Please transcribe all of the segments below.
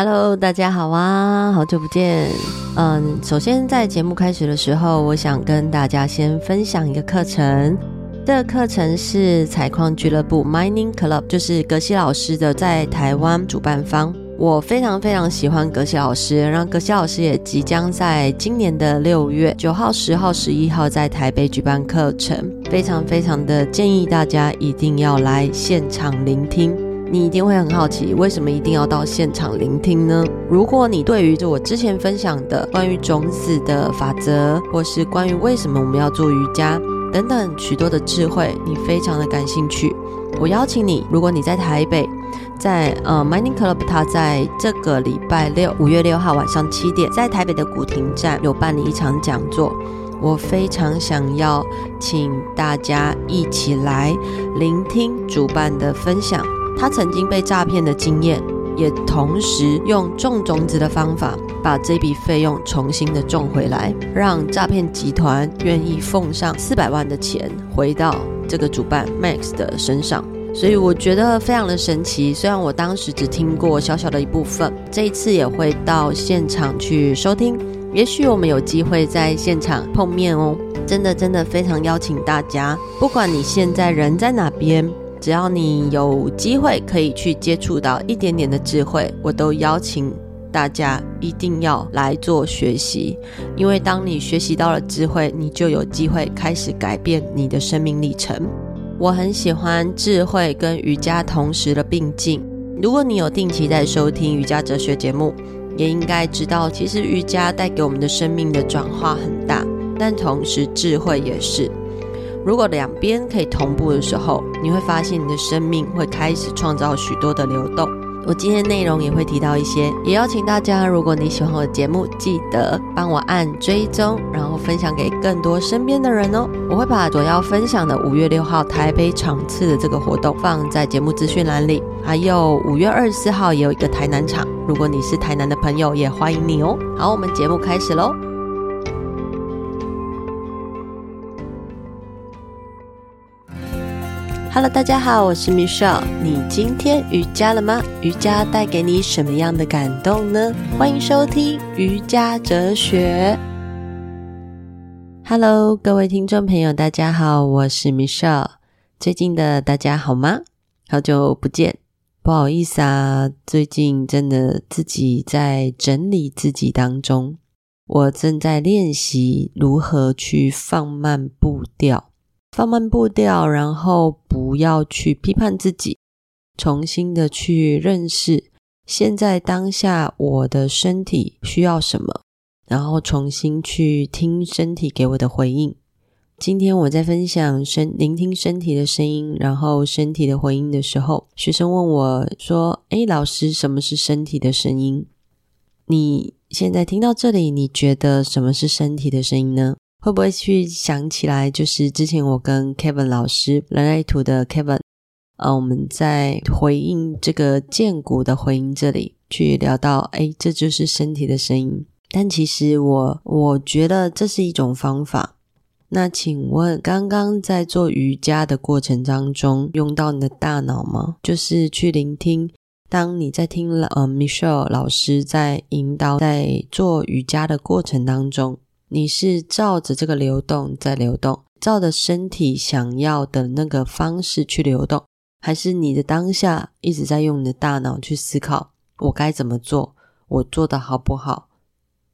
Hello，大家好啊，好久不见。嗯，首先在节目开始的时候，我想跟大家先分享一个课程。这个课程是采矿俱乐部 Mining Club，就是格西老师的在台湾主办方。我非常非常喜欢格西老师，然后格西老师也即将在今年的六月九号、十号、十一号在台北举办课程，非常非常的建议大家一定要来现场聆听。你一定会很好奇，为什么一定要到现场聆听呢？如果你对于就我之前分享的关于种子的法则，或是关于为什么我们要做瑜伽等等许多的智慧，你非常的感兴趣，我邀请你，如果你在台北。在呃，Mining Club，他在这个礼拜六，五月六号晚上七点，在台北的古亭站有办理一场讲座。我非常想要请大家一起来聆听主办的分享，他曾经被诈骗的经验，也同时用种种子的方法把这笔费用重新的种回来，让诈骗集团愿意奉上四百万的钱回到这个主办 Max 的身上。所以我觉得非常的神奇，虽然我当时只听过小小的一部分，这一次也会到现场去收听，也许我们有机会在现场碰面哦。真的真的非常邀请大家，不管你现在人在哪边，只要你有机会可以去接触到一点点的智慧，我都邀请大家一定要来做学习，因为当你学习到了智慧，你就有机会开始改变你的生命历程。我很喜欢智慧跟瑜伽同时的并进。如果你有定期在收听瑜伽哲学节目，也应该知道，其实瑜伽带给我们的生命的转化很大，但同时智慧也是。如果两边可以同步的时候，你会发现你的生命会开始创造许多的流动。我今天内容也会提到一些，也邀请大家，如果你喜欢我的节目，记得帮我按追踪，然后分享给更多身边的人哦。我会把所要分享的五月六号台北场次的这个活动放在节目资讯栏里，还有五月二十四号也有一个台南场，如果你是台南的朋友，也欢迎你哦。好，我们节目开始喽。Hello，大家好，我是 Michelle。你今天瑜伽了吗？瑜伽带给你什么样的感动呢？欢迎收听瑜伽哲学。Hello，各位听众朋友，大家好，我是 Michelle。最近的大家好吗？好久不见，不好意思啊，最近真的自己在整理自己当中，我正在练习如何去放慢步调。放慢步调，然后不要去批判自己，重新的去认识现在当下我的身体需要什么，然后重新去听身体给我的回应。今天我在分享身聆听身体的声音，然后身体的回应的时候，学生问我说：“诶，老师，什么是身体的声音？你现在听到这里，你觉得什么是身体的声音呢？”会不会去想起来？就是之前我跟 Kevin 老师人类图的 Kevin，呃，我们在回应这个荐骨的回应这里去聊到，诶，这就是身体的声音。但其实我我觉得这是一种方法。那请问，刚刚在做瑜伽的过程当中，用到你的大脑吗？就是去聆听，当你在听了呃 Michelle 老师在引导在做瑜伽的过程当中。你是照着这个流动在流动，照着身体想要的那个方式去流动，还是你的当下一直在用你的大脑去思考，我该怎么做，我做的好不好，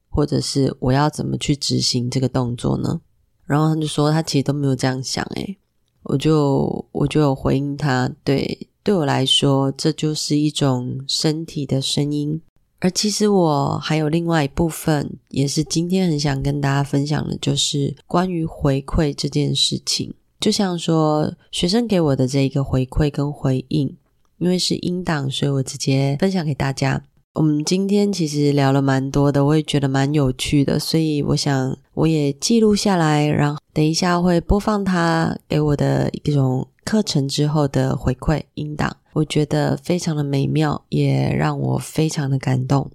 或者是我要怎么去执行这个动作呢？然后他就说他其实都没有这样想，诶，我就我就有回应他，对，对我来说，这就是一种身体的声音。而其实我还有另外一部分，也是今天很想跟大家分享的，就是关于回馈这件事情。就像说，学生给我的这一个回馈跟回应，因为是音档，所以我直接分享给大家。我们今天其实聊了蛮多的，我也觉得蛮有趣的，所以我想我也记录下来，然后等一下会播放他给我的一种课程之后的回馈音档。我觉得非常的美妙，也让我非常的感动。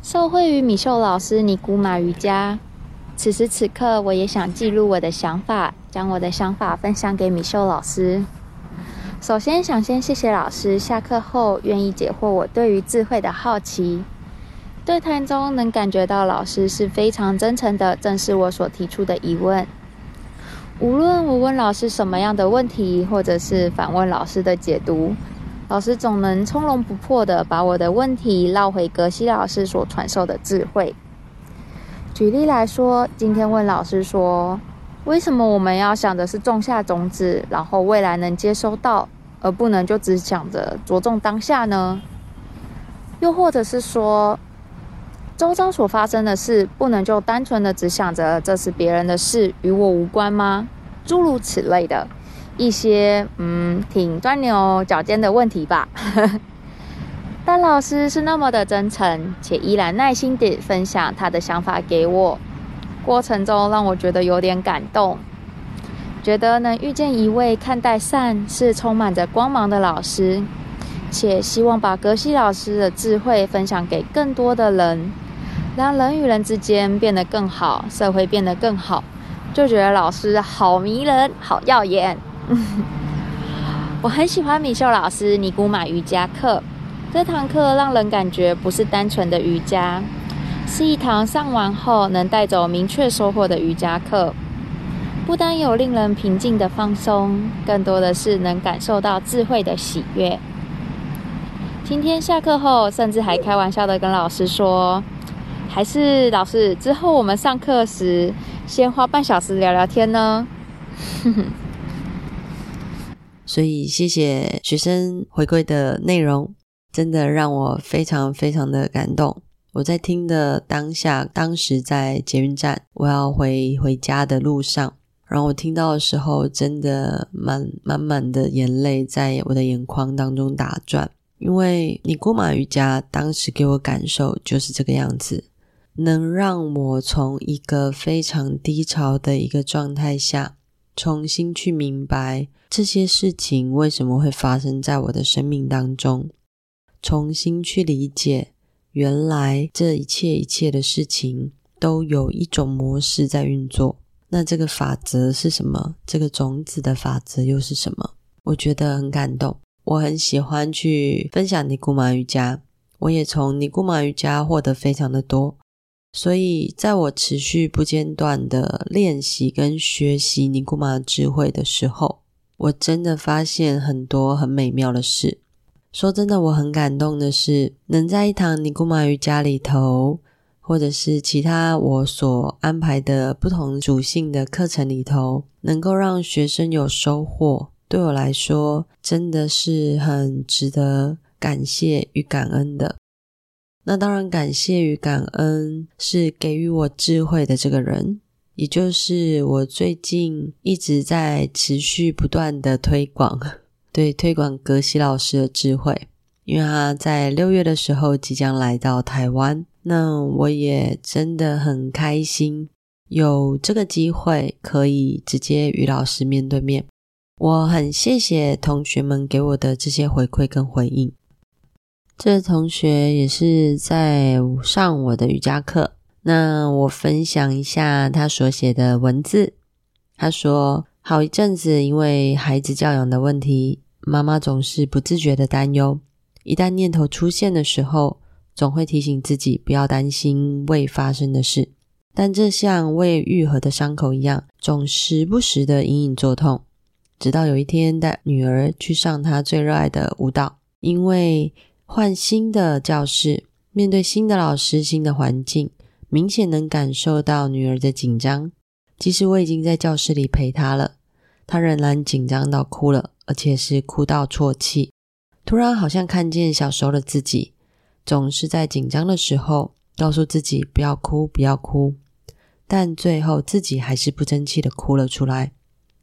受惠于米秀老师尼古马瑜伽，此时此刻我也想记录我的想法，将我的想法分享给米秀老师。首先想先谢谢老师，下课后愿意解惑我对于智慧的好奇。对谈中能感觉到老师是非常真诚的，正视我所提出的疑问。无论我问老师什么样的问题，或者是反问老师的解读，老师总能从容不迫地把我的问题绕回格西老师所传授的智慧。举例来说，今天问老师说：“为什么我们要想的是种下种子，然后未来能接收到，而不能就只想着着重当下呢？”又或者是说，周遭所发生的事，不能就单纯的只想着这是别人的事，与我无关吗？诸如此类的一些，嗯，挺钻牛角尖的问题吧。但老师是那么的真诚，且依然耐心地分享他的想法给我，过程中让我觉得有点感动，觉得能遇见一位看待善是充满着光芒的老师，且希望把格西老师的智慧分享给更多的人。让人与人之间变得更好，社会变得更好，就觉得老师好迷人，好耀眼。我很喜欢米秀老师尼古马瑜伽课，这堂课让人感觉不是单纯的瑜伽，是一堂上完后能带走明确收获的瑜伽课。不单有令人平静的放松，更多的是能感受到智慧的喜悦。今天下课后，甚至还开玩笑的跟老师说。还是老师，之后我们上课时先花半小时聊聊天呢。所以谢谢学生回馈的内容，真的让我非常非常的感动。我在听的当下，当时在捷运站，我要回回家的路上，然后我听到的时候，真的满满满的眼泪在我的眼眶当中打转，因为尼古马瑜伽当时给我感受就是这个样子。能让我从一个非常低潮的一个状态下，重新去明白这些事情为什么会发生在我的生命当中，重新去理解原来这一切一切的事情都有一种模式在运作。那这个法则是什么？这个种子的法则又是什么？我觉得很感动，我很喜欢去分享尼古马瑜伽，我也从尼古马瑜伽获得非常的多。所以，在我持续不间断的练习跟学习尼古马智慧的时候，我真的发现很多很美妙的事。说真的，我很感动的是，能在一堂尼古马瑜伽里头，或者是其他我所安排的不同属性的课程里头，能够让学生有收获，对我来说真的是很值得感谢与感恩的。那当然，感谢与感恩是给予我智慧的这个人，也就是我最近一直在持续不断的推广，对，推广格西老师的智慧，因为他在六月的时候即将来到台湾，那我也真的很开心，有这个机会可以直接与老师面对面，我很谢谢同学们给我的这些回馈跟回应。这同学也是在上我的瑜伽课，那我分享一下他所写的文字。他说，好一阵子，因为孩子教养的问题，妈妈总是不自觉的担忧。一旦念头出现的时候，总会提醒自己不要担心未发生的事，但这像未愈合的伤口一样，总时不时的隐隐作痛。直到有一天，带女儿去上她最热爱的舞蹈，因为换新的教室，面对新的老师、新的环境，明显能感受到女儿的紧张。即使我已经在教室里陪她了，她仍然紧张到哭了，而且是哭到啜泣。突然，好像看见小时候的自己，总是在紧张的时候告诉自己不要哭，不要哭，但最后自己还是不争气的哭了出来。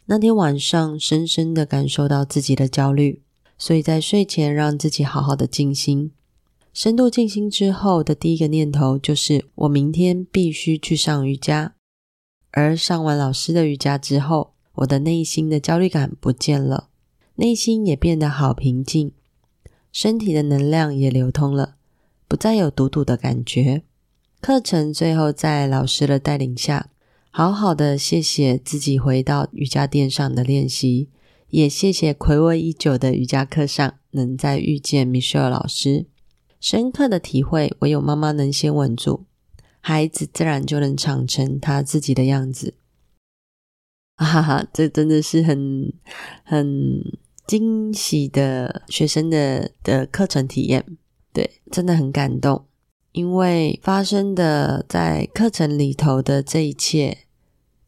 那天晚上，深深的感受到自己的焦虑。所以在睡前让自己好好的静心，深度静心之后的第一个念头就是我明天必须去上瑜伽。而上完老师的瑜伽之后，我的内心的焦虑感不见了，内心也变得好平静，身体的能量也流通了，不再有堵堵的感觉。课程最后在老师的带领下，好好的谢谢自己回到瑜伽垫上的练习。也谢谢睽违已久的瑜伽课上能再遇见 Michelle 老师，深刻的体会，唯有妈妈能先稳住，孩子自然就能长成他自己的样子。哈哈，这真的是很很惊喜的学生的的课程体验，对，真的很感动，因为发生的在课程里头的这一切，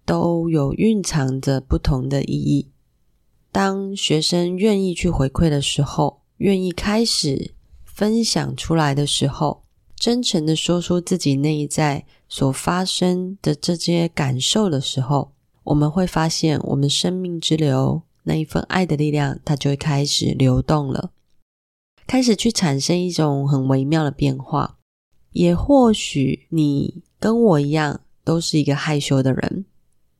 都有蕴藏着不同的意义。当学生愿意去回馈的时候，愿意开始分享出来的时候，真诚的说出自己内在所发生的这些感受的时候，我们会发现，我们生命之流那一份爱的力量，它就会开始流动了，开始去产生一种很微妙的变化。也或许你跟我一样，都是一个害羞的人，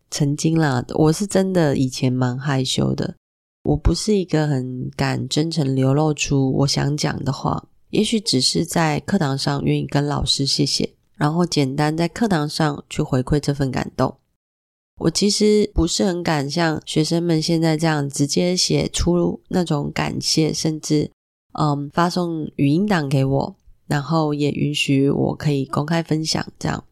曾经啦，我是真的以前蛮害羞的，我不是一个很敢真诚流露出我想讲的话，也许只是在课堂上愿意跟老师谢谢，然后简单在课堂上去回馈这份感动。我其实不是很敢像学生们现在这样直接写出那种感谢，甚至嗯发送语音档给我，然后也允许我可以公开分享。这样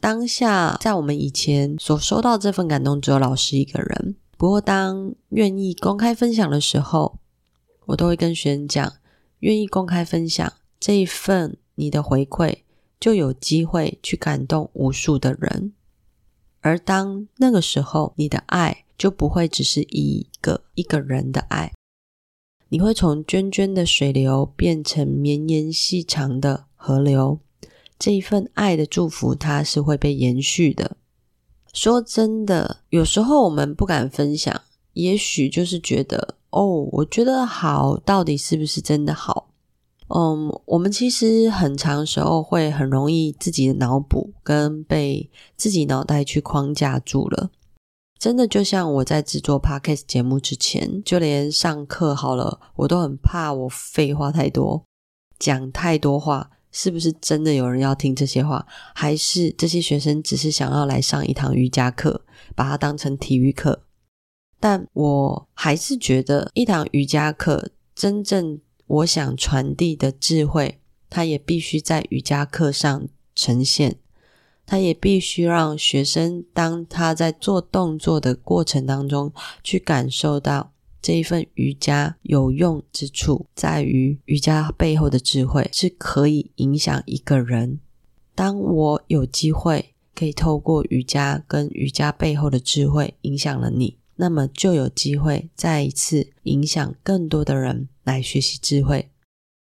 当下在我们以前所收到这份感动只有老师一个人。不过当愿意公开分享的时候，我都会跟学生讲，愿意公开分享这一份你的回馈，就有机会去感动无数的人。而当那个时候，你的爱就不会只是一个一个人的爱，你会从涓涓的水流变成绵延细长的河流。这一份爱的祝福，它是会被延续的。说真的，有时候我们不敢分享，也许就是觉得，哦，我觉得好，到底是不是真的好？嗯，我们其实很长时候会很容易自己的脑补跟被自己脑袋去框架住了。真的就像我在制作 Podcast 节目之前，就连上课好了，我都很怕我废话太多，讲太多话，是不是真的有人要听这些话？还是这些学生只是想要来上一堂瑜伽课，把它当成体育课？但我还是觉得一堂瑜伽课真正。我想传递的智慧，它也必须在瑜伽课上呈现，它也必须让学生当他在做动作的过程当中，去感受到这一份瑜伽有用之处，在于瑜伽背后的智慧是可以影响一个人。当我有机会可以透过瑜伽跟瑜伽背后的智慧影响了你。那么就有机会再一次影响更多的人来学习智慧，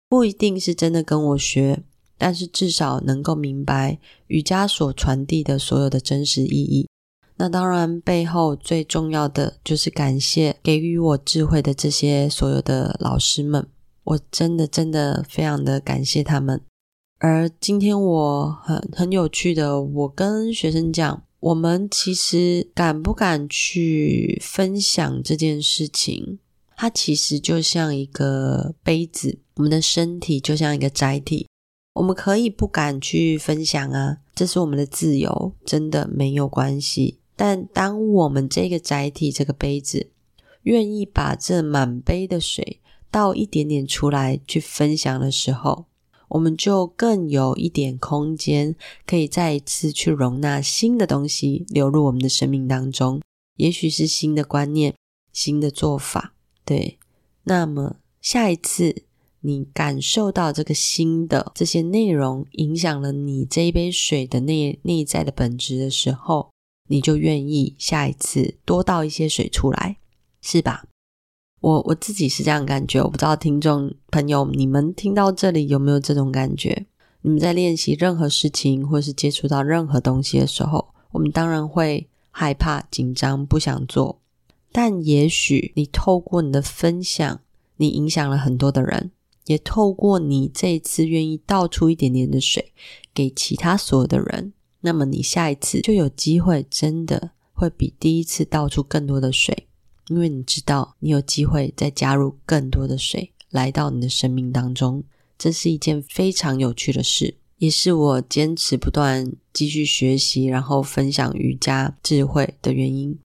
不一定是真的跟我学，但是至少能够明白瑜伽所传递的所有的真实意义。那当然，背后最重要的就是感谢给予我智慧的这些所有的老师们，我真的真的非常的感谢他们。而今天我很很有趣的，我跟学生讲。我们其实敢不敢去分享这件事情？它其实就像一个杯子，我们的身体就像一个载体。我们可以不敢去分享啊，这是我们的自由，真的没有关系。但当我们这个载体，这个杯子，愿意把这满杯的水倒一点点出来去分享的时候，我们就更有一点空间，可以再一次去容纳新的东西流入我们的生命当中，也许是新的观念、新的做法。对，那么下一次你感受到这个新的这些内容影响了你这一杯水的内内在的本质的时候，你就愿意下一次多倒一些水出来，是吧？我我自己是这样感觉，我不知道听众朋友你们听到这里有没有这种感觉？你们在练习任何事情，或是接触到任何东西的时候，我们当然会害怕、紧张、不想做。但也许你透过你的分享，你影响了很多的人，也透过你这一次愿意倒出一点点的水给其他所有的人，那么你下一次就有机会真的会比第一次倒出更多的水。因为你知道，你有机会再加入更多的水来到你的生命当中，这是一件非常有趣的事，也是我坚持不断继续学习，然后分享瑜伽智慧的原因。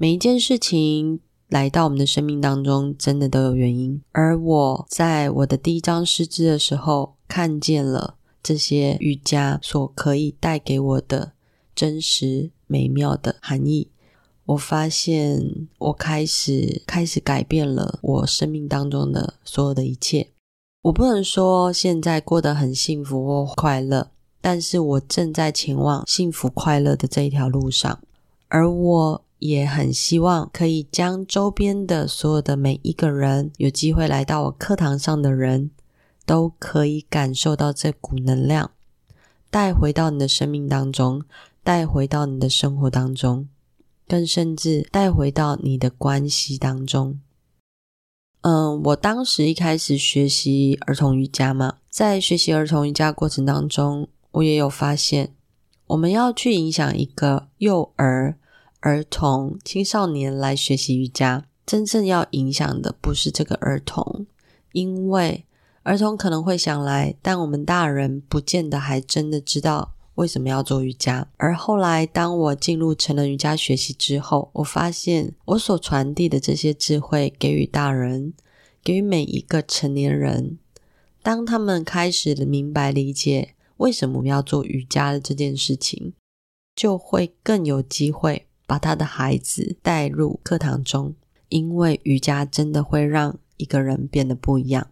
每一件事情来到我们的生命当中，真的都有原因。而我在我的第一张师资的时候，看见了这些瑜伽所可以带给我的真实美妙的含义。我发现，我开始开始改变了我生命当中的所有的一切。我不能说现在过得很幸福或快乐，但是我正在前往幸福快乐的这一条路上，而我也很希望可以将周边的所有的每一个人，有机会来到我课堂上的人，都可以感受到这股能量，带回到你的生命当中，带回到你的生活当中。更甚至带回到你的关系当中。嗯，我当时一开始学习儿童瑜伽嘛，在学习儿童瑜伽过程当中，我也有发现，我们要去影响一个幼儿、儿童、青少年来学习瑜伽，真正要影响的不是这个儿童，因为儿童可能会想来，但我们大人不见得还真的知道。为什么要做瑜伽？而后来，当我进入成人瑜伽学习之后，我发现我所传递的这些智慧给予大人，给予每一个成年人，当他们开始明白理解为什么我们要做瑜伽的这件事情，就会更有机会把他的孩子带入课堂中，因为瑜伽真的会让一个人变得不一样。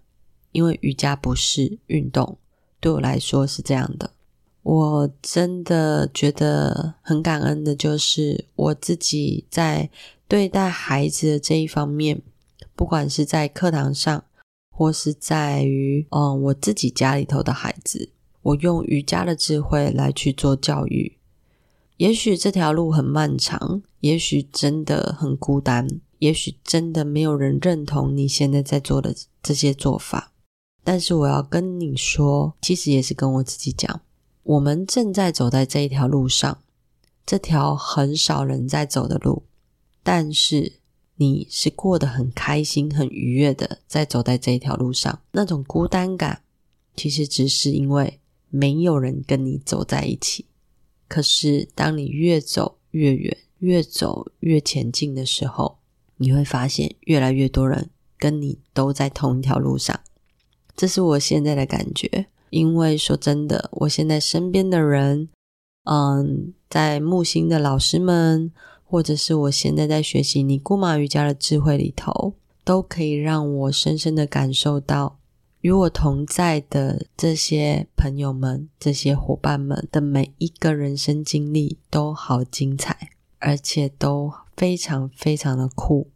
因为瑜伽不是运动，对我来说是这样的。我真的觉得很感恩的，就是我自己在对待孩子的这一方面，不管是在课堂上，或是在于嗯我自己家里头的孩子，我用瑜伽的智慧来去做教育。也许这条路很漫长，也许真的很孤单，也许真的没有人认同你现在在做的这些做法，但是我要跟你说，其实也是跟我自己讲。我们正在走在这一条路上，这条很少人在走的路，但是你是过得很开心、很愉悦的，在走在这一条路上。那种孤单感，其实只是因为没有人跟你走在一起。可是，当你越走越远，越走越前进的时候，你会发现越来越多人跟你都在同一条路上。这是我现在的感觉。因为说真的，我现在身边的人，嗯，在木星的老师们，或者是我现在在学习尼姑马瑜伽的智慧里头，都可以让我深深的感受到，与我同在的这些朋友们、这些伙伴们的每一个人生经历都好精彩，而且都非常非常的酷，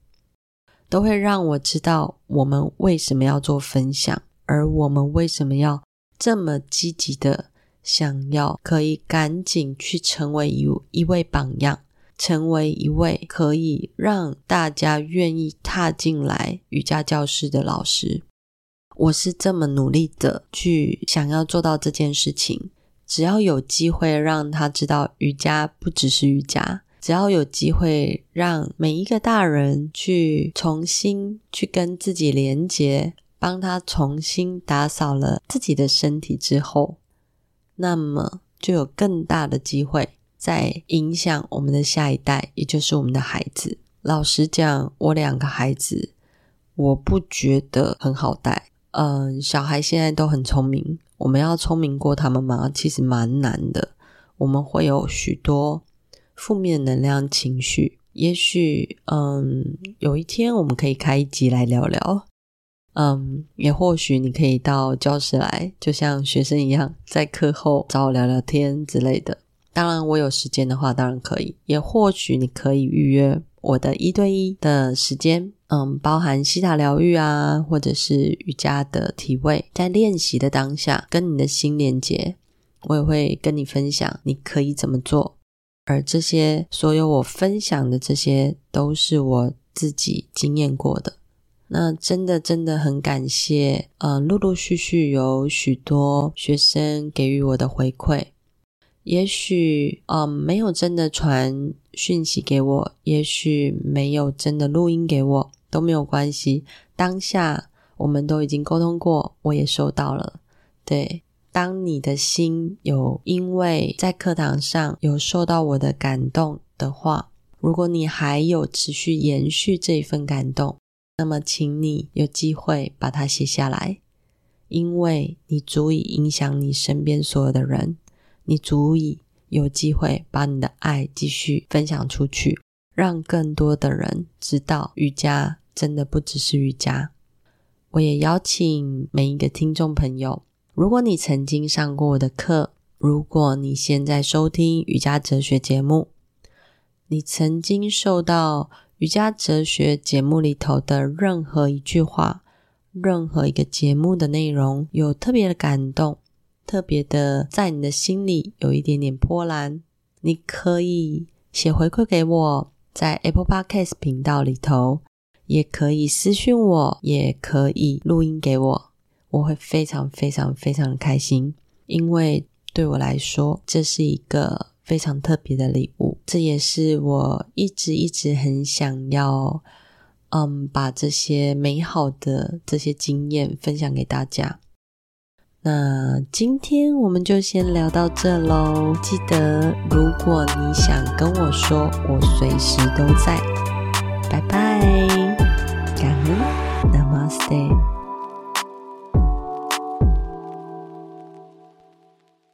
都会让我知道我们为什么要做分享，而我们为什么要。这么积极的想要可以赶紧去成为一一位榜样，成为一位可以让大家愿意踏进来瑜伽教室的老师。我是这么努力的去想要做到这件事情。只要有机会让他知道瑜伽不只是瑜伽，只要有机会让每一个大人去重新去跟自己连接。帮他重新打扫了自己的身体之后，那么就有更大的机会在影响我们的下一代，也就是我们的孩子。老实讲，我两个孩子，我不觉得很好带。嗯，小孩现在都很聪明，我们要聪明过他们吗？其实蛮难的。我们会有许多负面能量情绪。也许，嗯，有一天我们可以开一集来聊聊。嗯，也或许你可以到教室来，就像学生一样，在课后找我聊聊天之类的。当然，我有时间的话，当然可以。也或许你可以预约我的一对一的时间，嗯，包含西塔疗愈啊，或者是瑜伽的体位，在练习的当下跟你的心连接，我也会跟你分享你可以怎么做。而这些所有我分享的这些，都是我自己经验过的。那真的真的很感谢，嗯，陆陆续续有许多学生给予我的回馈，也许，嗯，没有真的传讯息给我，也许没有真的录音给我，都没有关系。当下我们都已经沟通过，我也收到了。对，当你的心有因为在课堂上有受到我的感动的话，如果你还有持续延续这一份感动，那么请你有机会把它写下来，因为你足以影响你身边所有的人，你足以有机会把你的爱继续分享出去，让更多的人知道瑜伽真的不只是瑜伽。我也邀请每一个听众朋友，如果你曾经上过我的课，如果你现在收听瑜伽哲学节目，你曾经受到瑜伽哲学节目里头的任何一句话、任何一个节目的内容有特别的感动，特别的在你的心里有一点点波澜，你可以写回馈给我，在 Apple Podcast 频道里头，也可以私讯我，也可以录音给我，我会非常非常非常的开心，因为对我来说，这是一个。非常特别的礼物，这也是我一直一直很想要，嗯，把这些美好的这些经验分享给大家。那今天我们就先聊到这喽记得如果你想跟我说我随时都在。拜拜。感恩 namaste